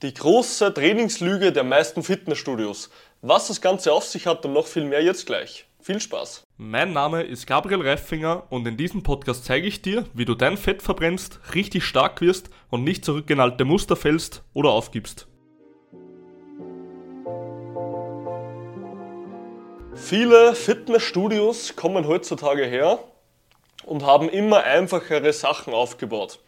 Die große Trainingslüge der meisten Fitnessstudios. Was das Ganze auf sich hat und noch viel mehr jetzt gleich. Viel Spaß! Mein Name ist Gabriel Reifinger und in diesem Podcast zeige ich dir, wie du dein Fett verbrennst, richtig stark wirst und nicht zurück in alte Muster fällst oder aufgibst. Viele Fitnessstudios kommen heutzutage her und haben immer einfachere Sachen aufgebaut.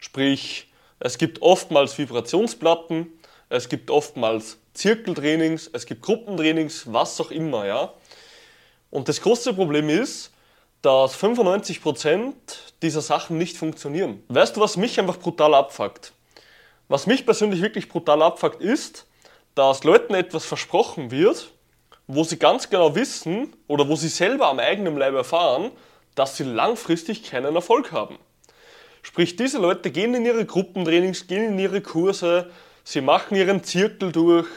Sprich, es gibt oftmals Vibrationsplatten, es gibt oftmals Zirkeltrainings, es gibt Gruppentrainings, was auch immer, ja. Und das große Problem ist, dass 95% dieser Sachen nicht funktionieren. Weißt du, was mich einfach brutal abfuckt? Was mich persönlich wirklich brutal abfuckt, ist, dass Leuten etwas versprochen wird, wo sie ganz genau wissen oder wo sie selber am eigenen Leib erfahren, dass sie langfristig keinen Erfolg haben. Sprich, diese Leute gehen in ihre Gruppentrainings, gehen in ihre Kurse, sie machen ihren Zirkel durch,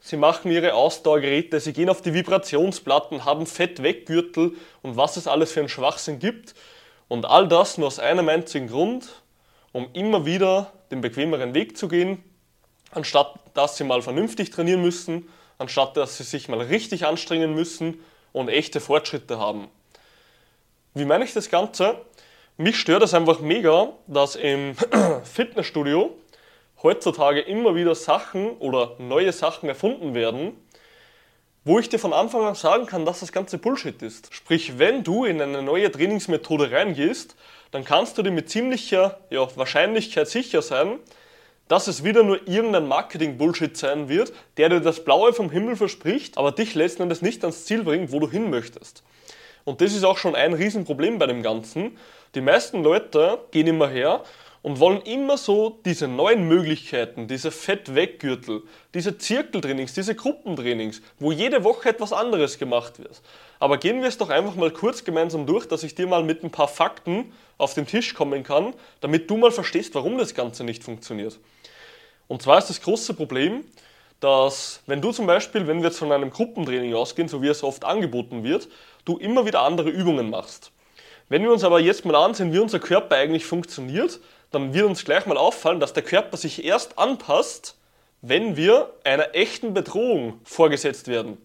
sie machen ihre Ausdauergeräte, sie gehen auf die Vibrationsplatten, haben Fett-Weggürtel und was es alles für einen Schwachsinn gibt. Und all das nur aus einem einzigen Grund, um immer wieder den bequemeren Weg zu gehen, anstatt dass sie mal vernünftig trainieren müssen, anstatt dass sie sich mal richtig anstrengen müssen und echte Fortschritte haben. Wie meine ich das Ganze? Mich stört es einfach mega, dass im Fitnessstudio heutzutage immer wieder Sachen oder neue Sachen erfunden werden, wo ich dir von Anfang an sagen kann, dass das ganze Bullshit ist. Sprich, wenn du in eine neue Trainingsmethode reingehst, dann kannst du dir mit ziemlicher ja, Wahrscheinlichkeit sicher sein, dass es wieder nur irgendein Marketing-Bullshit sein wird, der dir das Blaue vom Himmel verspricht, aber dich letzten Endes nicht ans Ziel bringt, wo du hin möchtest. Und das ist auch schon ein Riesenproblem bei dem Ganzen. Die meisten Leute gehen immer her und wollen immer so diese neuen Möglichkeiten, diese Fettweggürtel, diese Zirkeltrainings, diese Gruppentrainings, wo jede Woche etwas anderes gemacht wird. Aber gehen wir es doch einfach mal kurz gemeinsam durch, dass ich dir mal mit ein paar Fakten auf den Tisch kommen kann, damit du mal verstehst, warum das Ganze nicht funktioniert. Und zwar ist das große Problem, dass wenn du zum Beispiel, wenn wir jetzt von einem Gruppentraining ausgehen, so wie es oft angeboten wird, du immer wieder andere Übungen machst. Wenn wir uns aber jetzt mal ansehen, wie unser Körper eigentlich funktioniert, dann wird uns gleich mal auffallen, dass der Körper sich erst anpasst, wenn wir einer echten Bedrohung vorgesetzt werden.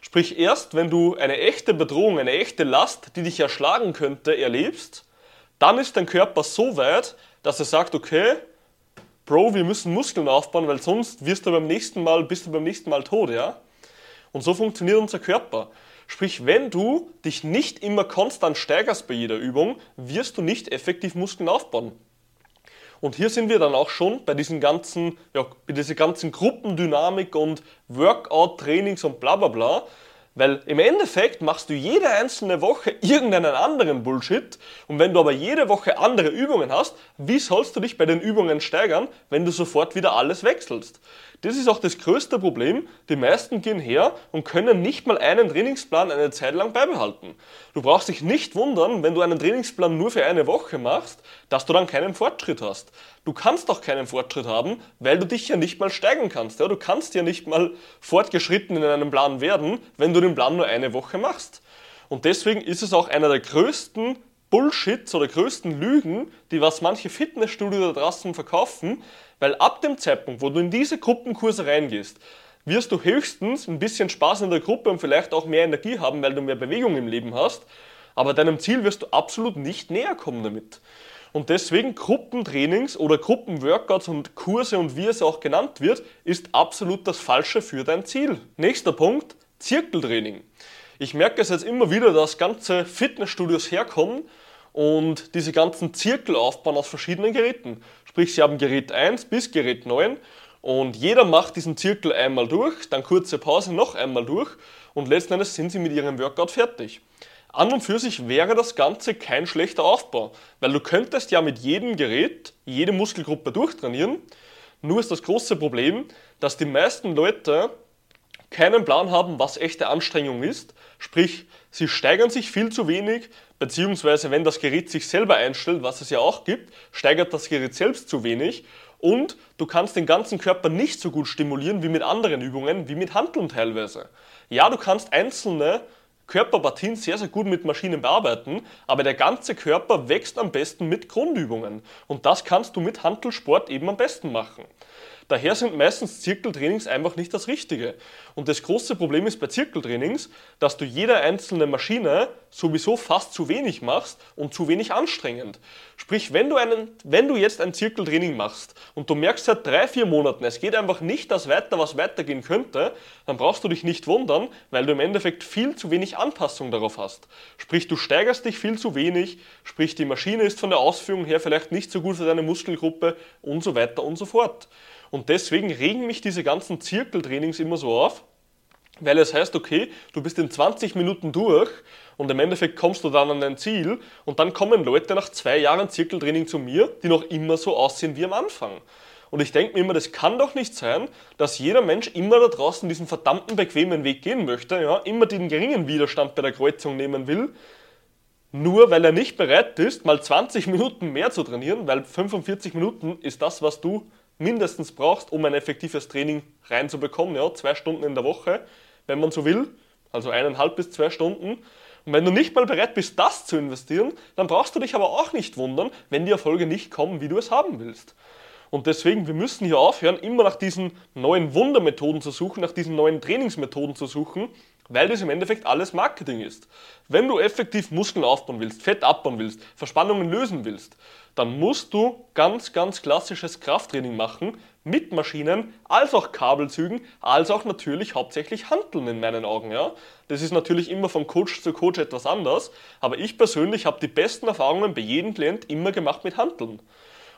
Sprich, erst wenn du eine echte Bedrohung, eine echte Last, die dich erschlagen könnte, erlebst, dann ist dein Körper so weit, dass er sagt, okay, Bro, wir müssen Muskeln aufbauen, weil sonst wirst du beim nächsten Mal, bist du beim nächsten Mal tot, ja? Und so funktioniert unser Körper. Sprich, wenn du dich nicht immer konstant steigerst bei jeder Übung, wirst du nicht effektiv Muskeln aufbauen. Und hier sind wir dann auch schon bei diesen ganzen, ja, bei dieser ganzen Gruppendynamik und Workout-Trainings und bla bla bla. Weil im Endeffekt machst du jede einzelne Woche irgendeinen anderen Bullshit und wenn du aber jede Woche andere Übungen hast, wie sollst du dich bei den Übungen steigern, wenn du sofort wieder alles wechselst? Das ist auch das größte Problem. Die meisten gehen her und können nicht mal einen Trainingsplan eine Zeit lang beibehalten. Du brauchst dich nicht wundern, wenn du einen Trainingsplan nur für eine Woche machst, dass du dann keinen Fortschritt hast. Du kannst auch keinen Fortschritt haben, weil du dich ja nicht mal steigern kannst. Ja? Du kannst ja nicht mal fortgeschritten in einem Plan werden, wenn du den Plan nur eine Woche machst. Und deswegen ist es auch einer der größten Bullshits oder größten Lügen, die was manche Fitnessstudios da draußen verkaufen, weil ab dem Zeitpunkt, wo du in diese Gruppenkurse reingehst, wirst du höchstens ein bisschen Spaß in der Gruppe und vielleicht auch mehr Energie haben, weil du mehr Bewegung im Leben hast, aber deinem Ziel wirst du absolut nicht näher kommen damit. Und deswegen Gruppentrainings oder Gruppenworkouts und Kurse und wie es auch genannt wird, ist absolut das Falsche für dein Ziel. Nächster Punkt, Zirkeltraining. Ich merke es jetzt immer wieder, dass ganze Fitnessstudios herkommen und diese ganzen Zirkel aufbauen aus verschiedenen Geräten. Sprich, sie haben Gerät 1 bis Gerät 9 und jeder macht diesen Zirkel einmal durch, dann kurze Pause noch einmal durch und letzten Endes sind sie mit ihrem Workout fertig. An und für sich wäre das Ganze kein schlechter Aufbau, weil du könntest ja mit jedem Gerät jede Muskelgruppe durchtrainieren. Nur ist das große Problem, dass die meisten Leute keinen Plan haben, was echte Anstrengung ist. Sprich, sie steigern sich viel zu wenig, beziehungsweise wenn das Gerät sich selber einstellt, was es ja auch gibt, steigert das Gerät selbst zu wenig und du kannst den ganzen Körper nicht so gut stimulieren wie mit anderen Übungen, wie mit Handeln teilweise. Ja, du kannst einzelne Körperpartien sehr, sehr gut mit Maschinen bearbeiten, aber der ganze Körper wächst am besten mit Grundübungen. Und das kannst du mit Handelsport eben am besten machen. Daher sind meistens Zirkeltrainings einfach nicht das Richtige. Und das große Problem ist bei Zirkeltrainings, dass du jede einzelne Maschine sowieso fast zu wenig machst und zu wenig anstrengend. Sprich, wenn du, einen, wenn du jetzt ein Zirkeltraining machst und du merkst seit drei, vier Monaten, es geht einfach nicht das weiter, was weitergehen könnte, dann brauchst du dich nicht wundern, weil du im Endeffekt viel zu wenig Anpassung darauf hast. Sprich, du steigerst dich viel zu wenig, sprich, die Maschine ist von der Ausführung her vielleicht nicht so gut für deine Muskelgruppe und so weiter und so fort. Und deswegen regen mich diese ganzen Zirkeltrainings immer so auf, weil es heißt, okay, du bist in 20 Minuten durch und im Endeffekt kommst du dann an dein Ziel und dann kommen Leute nach zwei Jahren Zirkeltraining zu mir, die noch immer so aussehen wie am Anfang. Und ich denke mir immer, das kann doch nicht sein, dass jeder Mensch immer da draußen diesen verdammten bequemen Weg gehen möchte, ja, immer den geringen Widerstand bei der Kreuzung nehmen will, nur weil er nicht bereit ist, mal 20 Minuten mehr zu trainieren, weil 45 Minuten ist das, was du mindestens brauchst, um ein effektives Training reinzubekommen, ja, zwei Stunden in der Woche, wenn man so will, also eineinhalb bis zwei Stunden. Und wenn du nicht mal bereit bist, das zu investieren, dann brauchst du dich aber auch nicht wundern, wenn die Erfolge nicht kommen, wie du es haben willst. Und deswegen, wir müssen hier aufhören, immer nach diesen neuen Wundermethoden zu suchen, nach diesen neuen Trainingsmethoden zu suchen, weil das im Endeffekt alles Marketing ist. Wenn du effektiv Muskeln aufbauen willst, Fett abbauen willst, Verspannungen lösen willst, dann musst du ganz, ganz klassisches Krafttraining machen mit Maschinen, als auch Kabelzügen, als auch natürlich hauptsächlich Handeln in meinen Augen. Ja? Das ist natürlich immer von Coach zu Coach etwas anders, aber ich persönlich habe die besten Erfahrungen bei jedem Klient immer gemacht mit Handeln.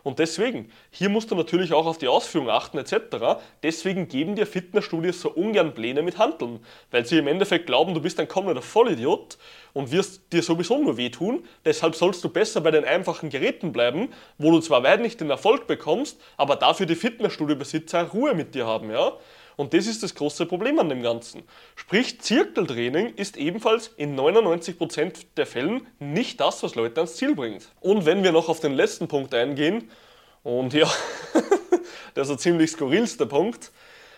Und deswegen, hier musst du natürlich auch auf die Ausführung achten etc. Deswegen geben dir Fitnessstudios so ungern Pläne mit Handeln, weil sie im Endeffekt glauben, du bist ein kommender Vollidiot und wirst dir sowieso nur wehtun. Deshalb sollst du besser bei den einfachen Geräten bleiben, wo du zwar weit nicht den Erfolg bekommst, aber dafür die Fitnessstudiobesitzer Ruhe mit dir haben, ja? Und das ist das große Problem an dem Ganzen. Sprich, Zirkeltraining ist ebenfalls in 99% der Fällen nicht das, was Leute ans Ziel bringt. Und wenn wir noch auf den letzten Punkt eingehen, und ja, der ist ein ziemlich skurrilster Punkt,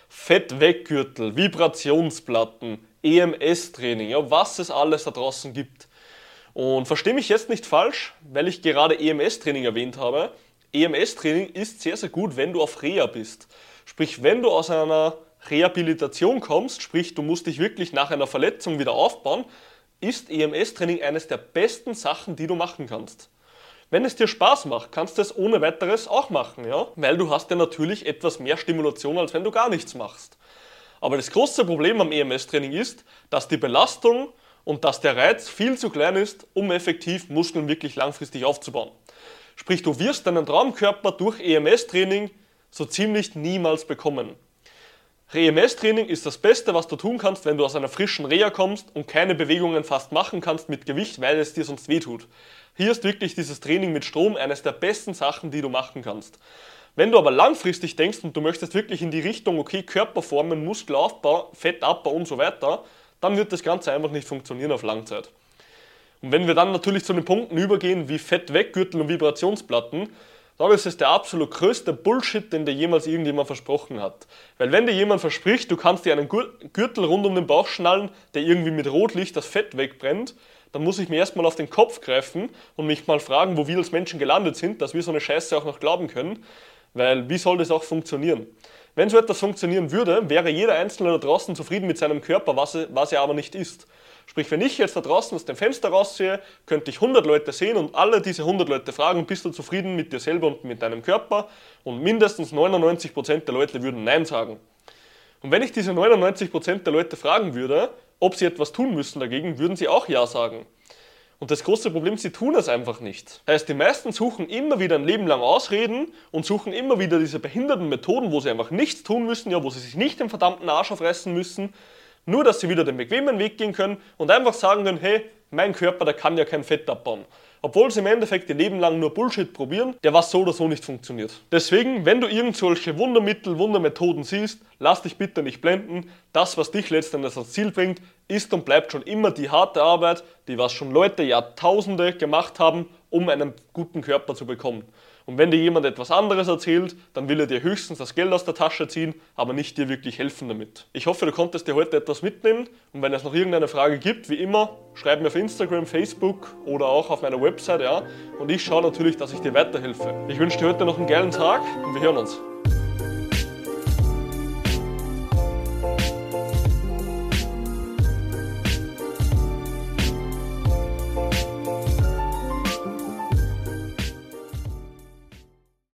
Fettweggürtel, Vibrationsplatten, EMS-Training, ja, was es alles da draußen gibt. Und verstehe mich jetzt nicht falsch, weil ich gerade EMS-Training erwähnt habe. EMS-Training ist sehr, sehr gut, wenn du auf Reha bist. Sprich, wenn du aus einer Rehabilitation kommst, sprich du musst dich wirklich nach einer Verletzung wieder aufbauen, ist EMS-Training eines der besten Sachen, die du machen kannst. Wenn es dir Spaß macht, kannst du es ohne weiteres auch machen, ja? Weil du hast ja natürlich etwas mehr Stimulation, als wenn du gar nichts machst. Aber das große Problem am EMS-Training ist, dass die Belastung und dass der Reiz viel zu klein ist, um effektiv Muskeln wirklich langfristig aufzubauen. Sprich, du wirst deinen Traumkörper durch EMS-Training so ziemlich niemals bekommen. REMS-Training ist das Beste, was du tun kannst, wenn du aus einer frischen Reha kommst und keine Bewegungen fast machen kannst mit Gewicht, weil es dir sonst wehtut. Hier ist wirklich dieses Training mit Strom eines der besten Sachen, die du machen kannst. Wenn du aber langfristig denkst und du möchtest wirklich in die Richtung, okay, Körperformen, Muskelaufbau, Fettabbau und so weiter, dann wird das Ganze einfach nicht funktionieren auf Langzeit. Und wenn wir dann natürlich zu den Punkten übergehen wie Fettweggürtel und Vibrationsplatten, dann ist es der absolut größte Bullshit, den dir jemals irgendjemand versprochen hat. Weil wenn dir jemand verspricht, du kannst dir einen Gürtel rund um den Bauch schnallen, der irgendwie mit Rotlicht das Fett wegbrennt, dann muss ich mir erstmal auf den Kopf greifen und mich mal fragen, wo wir als Menschen gelandet sind, dass wir so eine Scheiße auch noch glauben können. Weil wie soll das auch funktionieren? Wenn so etwas funktionieren würde, wäre jeder Einzelne da draußen zufrieden mit seinem Körper, was er, was er aber nicht ist. Sprich, wenn ich jetzt da draußen aus dem Fenster raussehe, könnte ich 100 Leute sehen und alle diese 100 Leute fragen, bist du zufrieden mit dir selber und mit deinem Körper? Und mindestens 99% der Leute würden Nein sagen. Und wenn ich diese 99% der Leute fragen würde, ob sie etwas tun müssen dagegen, würden sie auch Ja sagen. Und das große Problem, sie tun es einfach nicht. Heißt, die meisten suchen immer wieder ein Leben lang Ausreden und suchen immer wieder diese behinderten Methoden, wo sie einfach nichts tun müssen, ja, wo sie sich nicht den verdammten Arsch aufreißen müssen, nur, dass sie wieder den bequemen Weg gehen können und einfach sagen können, hey, mein Körper, der kann ja kein Fett abbauen. Obwohl sie im Endeffekt ihr Leben lang nur Bullshit probieren, der was so oder so nicht funktioniert. Deswegen, wenn du irgend solche Wundermittel, Wundermethoden siehst, lass dich bitte nicht blenden. Das, was dich letztendlich ans Ziel bringt, ist und bleibt schon immer die harte Arbeit, die was schon Leute Jahrtausende gemacht haben, um einen guten Körper zu bekommen. Und wenn dir jemand etwas anderes erzählt, dann will er dir höchstens das Geld aus der Tasche ziehen, aber nicht dir wirklich helfen damit. Ich hoffe, du konntest dir heute etwas mitnehmen und wenn es noch irgendeine Frage gibt, wie immer, schreib mir auf Instagram, Facebook oder auch auf meiner Website, ja, und ich schaue natürlich, dass ich dir weiterhelfe. Ich wünsche dir heute noch einen geilen Tag und wir hören uns.